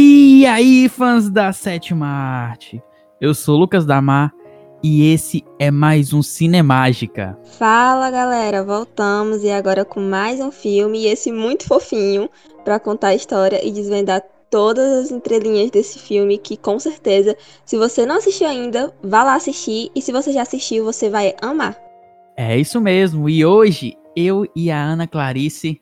E aí, fãs da sétima arte? Eu sou Lucas Damar e esse é mais um Cinemágica. Fala galera, voltamos e agora com mais um filme, e esse muito fofinho, para contar a história e desvendar todas as entrelinhas desse filme, que com certeza, se você não assistiu ainda, vá lá assistir, e se você já assistiu, você vai amar. É isso mesmo, e hoje eu e a Ana Clarice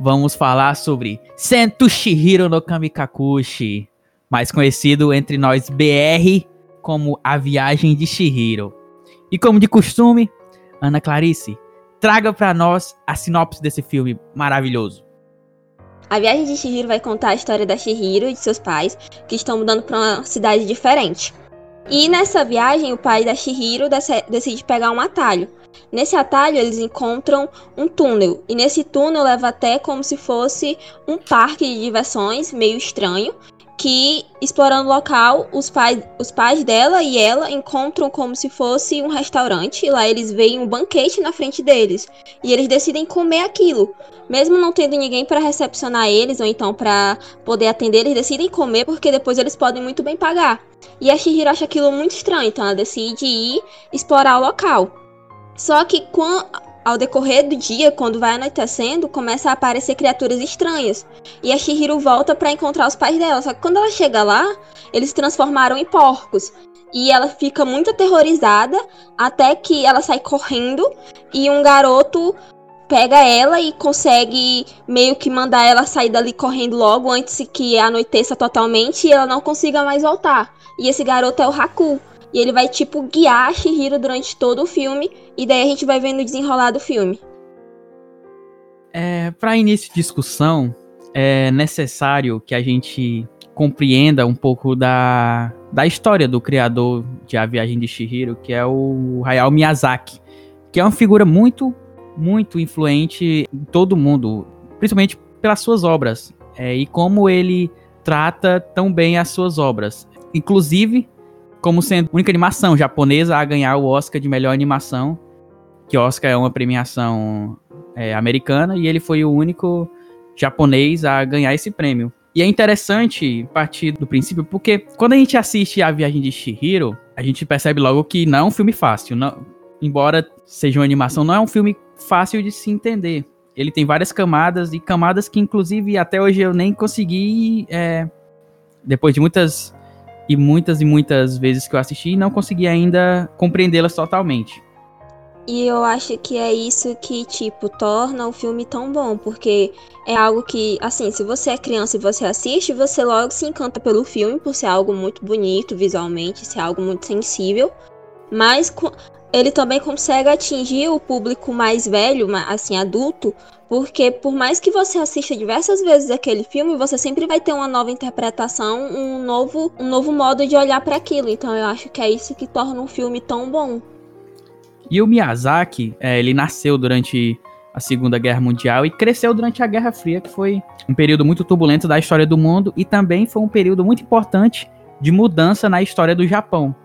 vamos falar sobre Sento Shihiro no Kamikakushi, mais conhecido entre nós BR como A Viagem de Shihiro. E como de costume, Ana Clarice, traga para nós a sinopse desse filme maravilhoso. A viagem de Shihiro vai contar a história da Shihiro e de seus pais, que estão mudando para uma cidade diferente. E nessa viagem, o pai da Shihiro decide pegar um atalho. Nesse atalho, eles encontram um túnel, e nesse túnel leva até como se fosse um parque de diversões meio estranho, que explorando o local, os pais, os pais dela e ela encontram como se fosse um restaurante. E lá eles veem um banquete na frente deles e eles decidem comer aquilo, mesmo não tendo ninguém para recepcionar eles ou então para poder atender. Eles decidem comer porque depois eles podem muito bem pagar. E a Shihiro acha aquilo muito estranho, então ela decide ir explorar o local. Só que quando ao decorrer do dia, quando vai anoitecendo, começa a aparecer criaturas estranhas. E a Shihiro volta para encontrar os pais dela. Só que quando ela chega lá, eles se transformaram em porcos. E ela fica muito aterrorizada até que ela sai correndo e um garoto pega ela e consegue meio que mandar ela sair dali correndo logo antes que anoiteça totalmente e ela não consiga mais voltar. E esse garoto é o Haku. E ele vai, tipo, guiar a Shihiro durante todo o filme. E daí a gente vai vendo o desenrolar do filme. É, para início de discussão, é necessário que a gente compreenda um pouco da, da história do criador de A Viagem de Shihiro, que é o Hayao Miyazaki, que é uma figura muito, muito influente em todo mundo, principalmente pelas suas obras, é, e como ele trata tão bem as suas obras. Inclusive, como sendo a única animação japonesa a ganhar o Oscar de melhor animação, que Oscar é uma premiação é, americana, e ele foi o único japonês a ganhar esse prêmio. E é interessante partir do princípio, porque quando a gente assiste A Viagem de Shihiro, a gente percebe logo que não é um filme fácil. Não, embora seja uma animação, não é um filme fácil de se entender. Ele tem várias camadas, e camadas que, inclusive, até hoje eu nem consegui, é, depois de muitas e muitas e muitas vezes que eu assisti e não consegui ainda compreendê-las totalmente. E eu acho que é isso que, tipo, torna o filme tão bom, porque é algo que, assim, se você é criança e você assiste, você logo se encanta pelo filme por ser algo muito bonito visualmente, ser algo muito sensível. Mas ele também consegue atingir o público mais velho, assim, adulto, porque por mais que você assista diversas vezes aquele filme, você sempre vai ter uma nova interpretação, um novo, um novo modo de olhar para aquilo. Então eu acho que é isso que torna um filme tão bom. E o Miyazaki, é, ele nasceu durante a Segunda Guerra Mundial e cresceu durante a Guerra Fria, que foi um período muito turbulento da história do mundo e também foi um período muito importante de mudança na história do Japão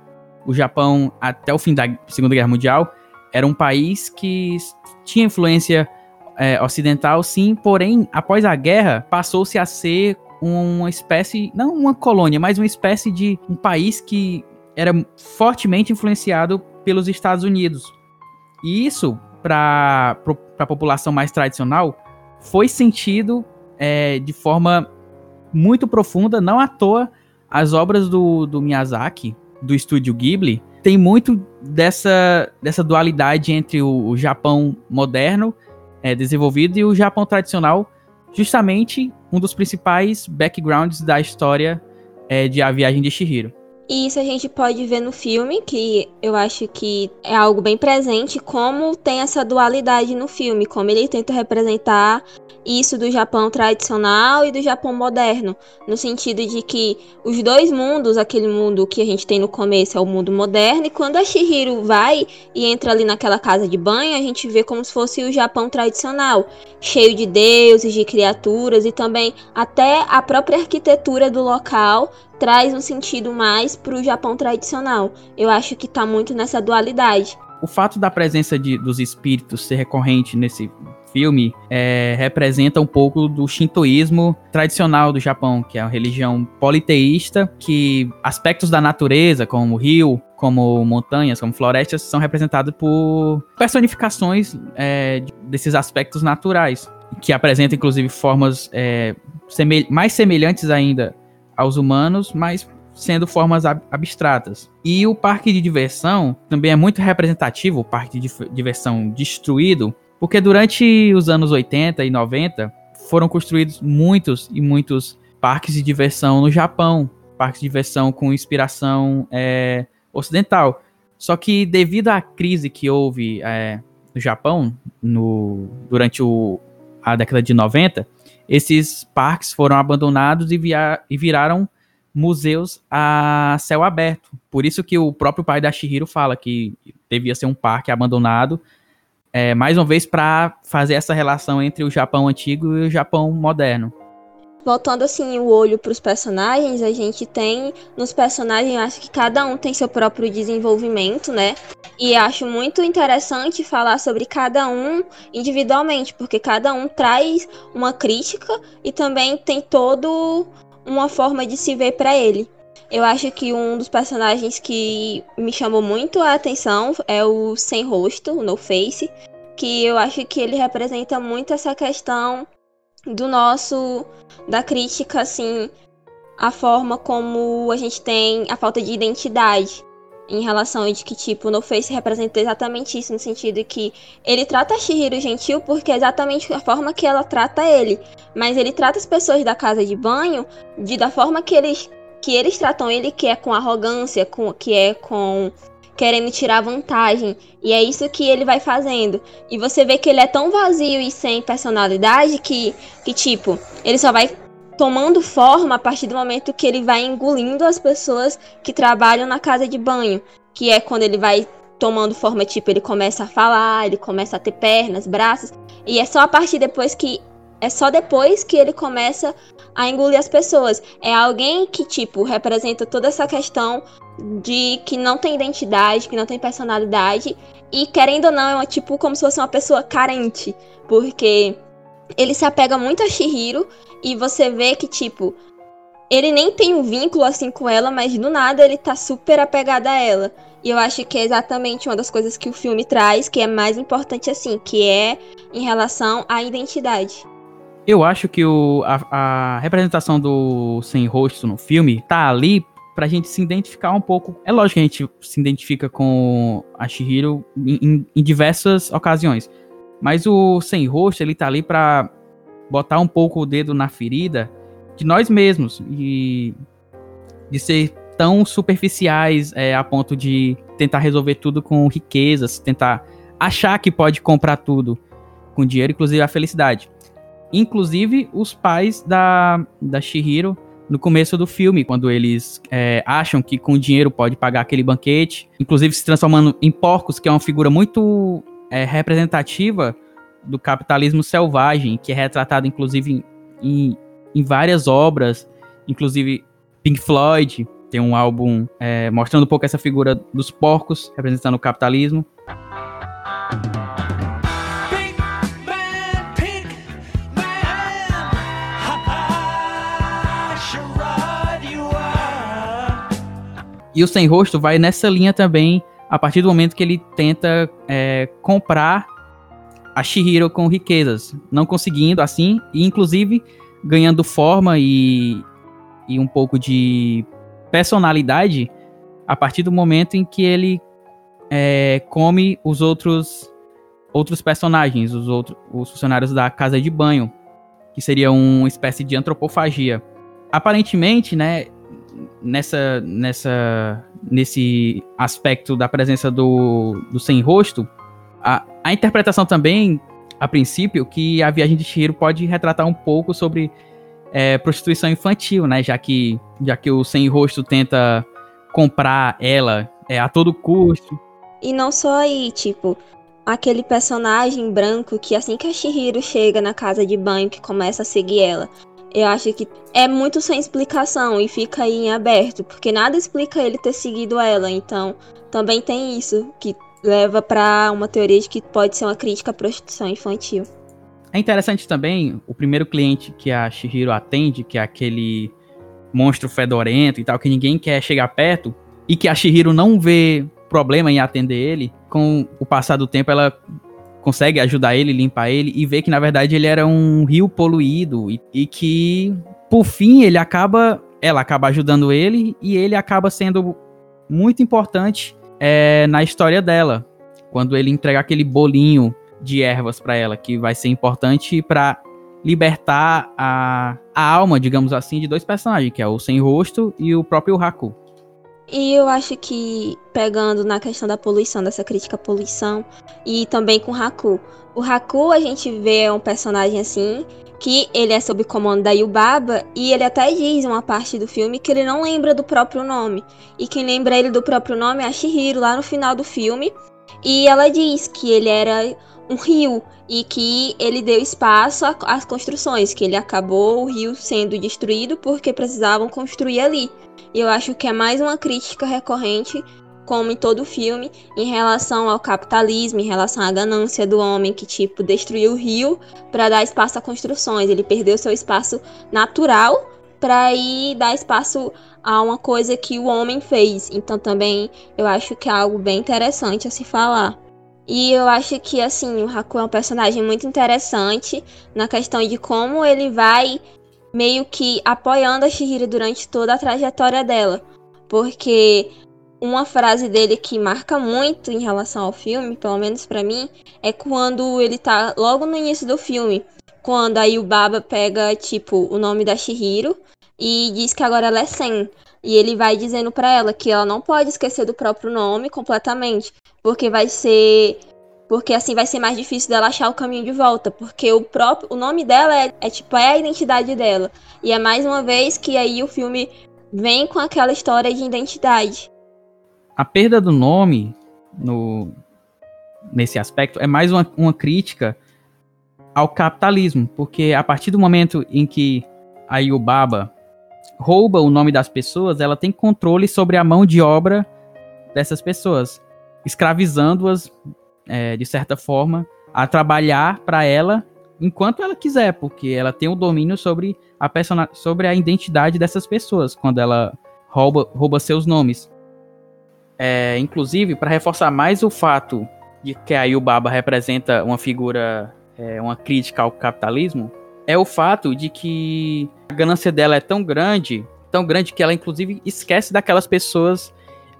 o Japão, até o fim da Segunda Guerra Mundial, era um país que tinha influência é, ocidental, sim, porém, após a guerra, passou-se a ser uma espécie, não uma colônia, mas uma espécie de um país que era fortemente influenciado pelos Estados Unidos. E isso, para a população mais tradicional, foi sentido é, de forma muito profunda, não à toa as obras do, do Miyazaki, do estúdio Ghibli tem muito dessa, dessa dualidade entre o, o Japão moderno é, desenvolvido e o Japão tradicional, justamente um dos principais backgrounds da história é, de A Viagem de Shihiro. E isso a gente pode ver no filme, que eu acho que é algo bem presente, como tem essa dualidade no filme, como ele tenta representar isso do Japão tradicional e do Japão moderno, no sentido de que os dois mundos, aquele mundo que a gente tem no começo é o mundo moderno, e quando a Shihiro vai e entra ali naquela casa de banho, a gente vê como se fosse o Japão tradicional, cheio de deuses, de criaturas e também até a própria arquitetura do local traz um sentido mais para o Japão tradicional. Eu acho que está muito nessa dualidade. O fato da presença de, dos espíritos ser recorrente nesse filme é, representa um pouco do shintoísmo tradicional do Japão, que é uma religião politeísta, que aspectos da natureza, como rio, como montanhas, como florestas, são representados por personificações é, desses aspectos naturais, que apresentam inclusive formas é, mais semelhantes ainda aos humanos, mas sendo formas ab abstratas. E o parque de diversão também é muito representativo, o parque de diversão destruído, porque durante os anos 80 e 90 foram construídos muitos e muitos parques de diversão no Japão, parques de diversão com inspiração é, ocidental. Só que devido à crise que houve é, no Japão no, durante o, a década de 90, esses parques foram abandonados e, via, e viraram museus a céu aberto. Por isso que o próprio pai da Shihiro fala que devia ser um parque abandonado, é, mais uma vez para fazer essa relação entre o Japão antigo e o Japão moderno. Voltando assim o olho para os personagens, a gente tem nos personagens, acho que cada um tem seu próprio desenvolvimento, né? E acho muito interessante falar sobre cada um individualmente, porque cada um traz uma crítica e também tem todo uma forma de se ver para ele. Eu acho que um dos personagens que me chamou muito a atenção é o Sem Rosto, o No Face, que eu acho que ele representa muito essa questão do nosso da crítica assim, a forma como a gente tem a falta de identidade em relação de que, tipo, No Face representa exatamente isso, no sentido que ele trata a Shihiro gentil porque é exatamente a forma que ela trata ele. Mas ele trata as pessoas da casa de banho de da forma que eles, que eles tratam ele, que é com arrogância, com, que é com querendo tirar vantagem. E é isso que ele vai fazendo. E você vê que ele é tão vazio e sem personalidade que, que tipo, ele só vai tomando forma a partir do momento que ele vai engolindo as pessoas que trabalham na casa de banho, que é quando ele vai tomando forma, tipo, ele começa a falar, ele começa a ter pernas, braços, e é só a partir depois que é só depois que ele começa a engolir as pessoas. É alguém que, tipo, representa toda essa questão de que não tem identidade, que não tem personalidade. E querendo ou não, é uma, tipo como se fosse uma pessoa carente. Porque ele se apega muito a Shihiro e você vê que, tipo, ele nem tem um vínculo assim com ela, mas do nada ele tá super apegado a ela. E eu acho que é exatamente uma das coisas que o filme traz, que é mais importante assim, que é em relação à identidade. Eu acho que o, a, a representação do sem rosto no filme tá ali pra gente se identificar um pouco. É lógico que a gente se identifica com a Shihiro em, em, em diversas ocasiões. Mas o sem rosto, ele tá ali pra botar um pouco o dedo na ferida de nós mesmos e de ser tão superficiais é, a ponto de tentar resolver tudo com riquezas, tentar achar que pode comprar tudo com dinheiro, inclusive a felicidade. Inclusive os pais da, da Shihiro no começo do filme, quando eles é, acham que com dinheiro pode pagar aquele banquete, inclusive se transformando em porcos, que é uma figura muito é, representativa do capitalismo selvagem, que é retratado inclusive em, em várias obras, inclusive Pink Floyd tem um álbum é, mostrando um pouco essa figura dos porcos representando o capitalismo. E o Sem Rosto vai nessa linha também, a partir do momento que ele tenta é, comprar a Shihiro com riquezas, não conseguindo assim, e inclusive ganhando forma e, e um pouco de personalidade a partir do momento em que ele é, come os outros outros personagens, os outros os funcionários da casa de banho, que seria uma espécie de antropofagia. Aparentemente, né, nessa nessa nesse aspecto da presença do, do sem rosto, a, a interpretação também, a princípio, que a viagem de Shihiro pode retratar um pouco sobre é, prostituição infantil, né? Já que, já que o sem rosto tenta comprar ela é, a todo custo. E não só aí, tipo, aquele personagem branco que assim que a Shihiro chega na casa de banho que começa a seguir ela. Eu acho que é muito sem explicação e fica aí em aberto, porque nada explica ele ter seguido ela. Então, também tem isso, que leva para uma teoria de que pode ser uma crítica à prostituição infantil. É interessante também o primeiro cliente que a Shihiro atende, que é aquele monstro fedorento e tal, que ninguém quer chegar perto, e que a Shihiro não vê problema em atender ele, com o passar do tempo ela consegue ajudar ele, limpar ele e vê que na verdade ele era um rio poluído e, e que por fim ele acaba, ela acaba ajudando ele e ele acaba sendo muito importante é, na história dela, quando ele entrega aquele bolinho de ervas para ela, que vai ser importante para libertar a, a alma, digamos assim, de dois personagens, que é o Sem Rosto e o próprio Haku. E eu acho que, pegando na questão da poluição, dessa crítica à poluição, e também com o Haku. O Haku, a gente vê um personagem assim, que ele é sob comando da Yubaba, e ele até diz uma parte do filme que ele não lembra do próprio nome. E quem lembra ele do próprio nome é a Shihiro, lá no final do filme. E ela diz que ele era um rio e que ele deu espaço às construções, que ele acabou o rio sendo destruído porque precisavam construir ali. E eu acho que é mais uma crítica recorrente, como em todo filme, em relação ao capitalismo, em relação à ganância do homem que tipo destruiu o rio para dar espaço a construções. Ele perdeu seu espaço natural para ir dar espaço a uma coisa que o homem fez. Então também eu acho que é algo bem interessante a se falar. E eu acho que, assim, o Haku é um personagem muito interessante na questão de como ele vai meio que apoiando a Shihiro durante toda a trajetória dela. Porque uma frase dele que marca muito em relação ao filme, pelo menos para mim, é quando ele tá logo no início do filme. Quando aí o Baba pega, tipo, o nome da Shihiro e diz que agora ela é Sen. E ele vai dizendo para ela que ela não pode esquecer do próprio nome completamente, porque vai ser porque assim vai ser mais difícil dela achar o caminho de volta, porque o próprio o nome dela é, é tipo é a identidade dela. E é mais uma vez que aí o filme vem com aquela história de identidade. A perda do nome no nesse aspecto é mais uma, uma crítica ao capitalismo, porque a partir do momento em que a Yubaba rouba o nome das pessoas, ela tem controle sobre a mão de obra dessas pessoas, escravizando-as, é, de certa forma, a trabalhar para ela enquanto ela quiser, porque ela tem o domínio sobre a, persona sobre a identidade dessas pessoas, quando ela rouba, rouba seus nomes. É, inclusive, para reforçar mais o fato de que a Yubaba representa uma figura, é, uma crítica ao capitalismo, é o fato de que a ganância dela é tão grande, tão grande que ela inclusive esquece daquelas pessoas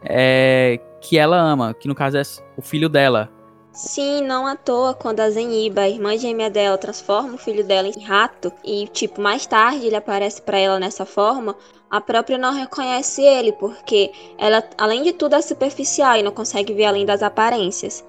é, que ela ama, que no caso é o filho dela. Sim, não à toa, quando a Zeniba, a irmã gêmea dela, transforma o filho dela em rato e, tipo, mais tarde ele aparece para ela nessa forma, a própria não reconhece ele, porque ela, além de tudo, é superficial e não consegue ver além das aparências.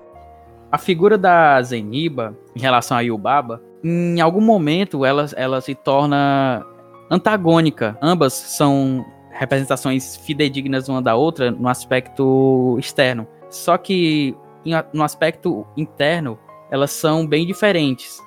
A figura da Zeniba, em relação a Yubaba, em algum momento ela, ela se torna antagônica. Ambas são representações fidedignas uma da outra no aspecto externo. Só que no aspecto interno, elas são bem diferentes.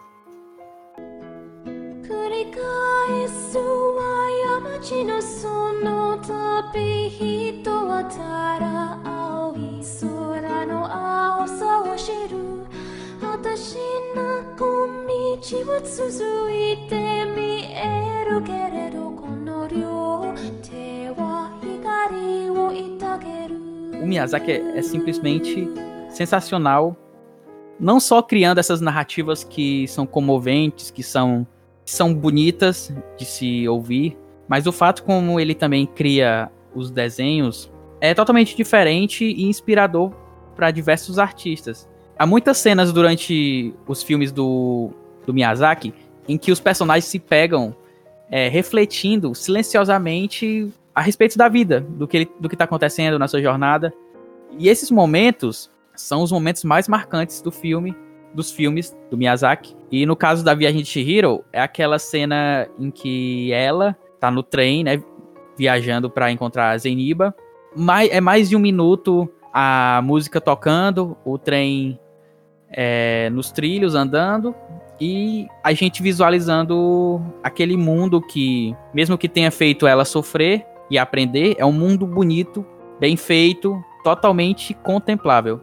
O Miyazaki é, é simplesmente sensacional, não só criando essas narrativas que são comoventes, que são, que são bonitas de se ouvir, mas o fato como ele também cria os desenhos é totalmente diferente e inspirador para diversos artistas. Há muitas cenas durante os filmes do, do Miyazaki em que os personagens se pegam é, refletindo silenciosamente a respeito da vida, do que do está acontecendo na sua jornada. E esses momentos são os momentos mais marcantes do filme, dos filmes do Miyazaki. E no caso da Viagem de Chihiro, é aquela cena em que ela tá no trem, né, viajando para encontrar a Zeniba. Mais, é mais de um minuto a música tocando, o trem é, nos trilhos andando e a gente visualizando aquele mundo que, mesmo que tenha feito ela sofrer e aprender, é um mundo bonito, bem feito, totalmente contemplável.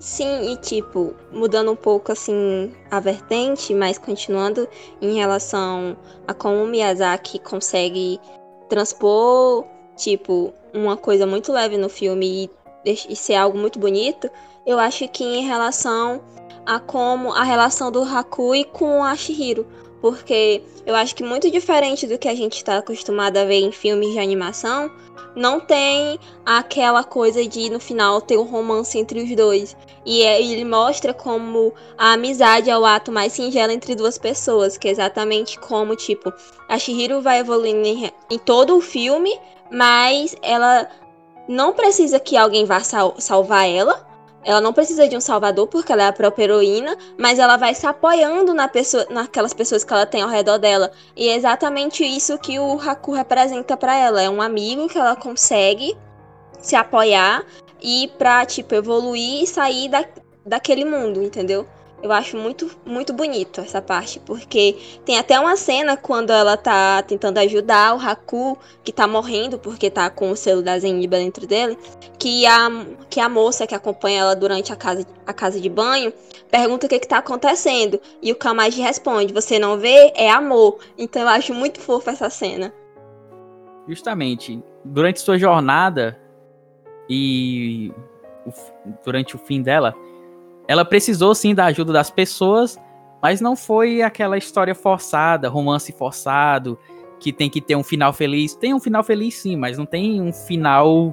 Sim, e tipo, mudando um pouco assim a vertente, mas continuando em relação a como Miyazaki consegue transpor, tipo, uma coisa muito leve no filme e, e ser algo muito bonito, eu acho que em relação a como a relação do Hakui com a Shihiro, porque eu acho que muito diferente do que a gente está acostumado a ver em filmes de animação, não tem aquela coisa de no final ter um romance entre os dois. E é, ele mostra como a amizade é o ato mais singelo entre duas pessoas, que é exatamente como, tipo, a Shihiro vai evoluindo em, em todo o filme, mas ela não precisa que alguém vá sal salvar ela, ela não precisa de um salvador porque ela é a própria heroína, mas ela vai se apoiando na pessoa, naquelas pessoas que ela tem ao redor dela. E é exatamente isso que o Haku representa para ela. É um amigo que ela consegue se apoiar e pra, tipo, evoluir e sair da, daquele mundo, entendeu? Eu acho muito, muito bonito essa parte, porque tem até uma cena quando ela tá tentando ajudar o Haku, que tá morrendo porque tá com o selo da Zeniba dentro dele, que a, que a moça que acompanha ela durante a casa, a casa de banho pergunta o que que tá acontecendo. E o Kamaji responde, você não vê? É amor. Então eu acho muito fofa essa cena. Justamente, durante sua jornada e durante o fim dela, ela precisou sim da ajuda das pessoas, mas não foi aquela história forçada, romance forçado, que tem que ter um final feliz. Tem um final feliz sim, mas não tem um final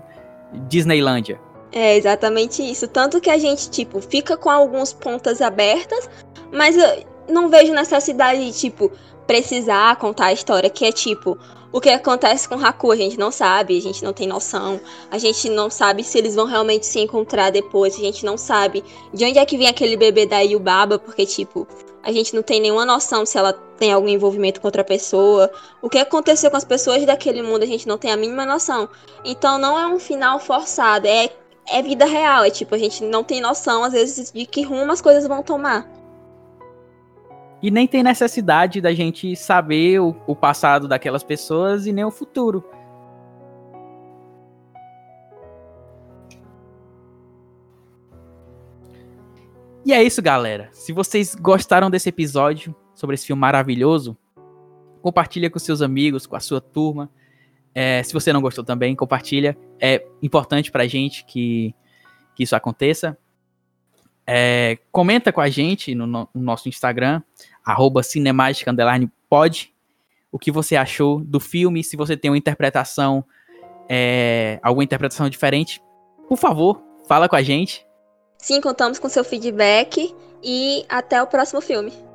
Disneylândia. É exatamente isso. Tanto que a gente, tipo, fica com algumas pontas abertas, mas eu não vejo necessidade de, tipo, precisar contar a história, que é tipo, o que acontece com Haku, a gente não sabe, a gente não tem noção, a gente não sabe se eles vão realmente se encontrar depois, a gente não sabe de onde é que vem aquele bebê da Yubaba, porque, tipo, a gente não tem nenhuma noção se ela tem algum envolvimento com outra pessoa. O que aconteceu com as pessoas daquele mundo, a gente não tem a mínima noção. Então não é um final forçado, é, é vida real, é tipo, a gente não tem noção, às vezes, de que rumo as coisas vão tomar. E nem tem necessidade da gente saber o, o passado daquelas pessoas e nem o futuro. E é isso, galera. Se vocês gostaram desse episódio sobre esse filme maravilhoso, compartilha com seus amigos, com a sua turma. É, se você não gostou também, compartilha. É importante pra gente que, que isso aconteça. É, comenta com a gente no, no nosso Instagram, arroba pod, o que você achou do filme, se você tem uma interpretação, é, alguma interpretação diferente, por favor, fala com a gente. Sim, contamos com seu feedback e até o próximo filme.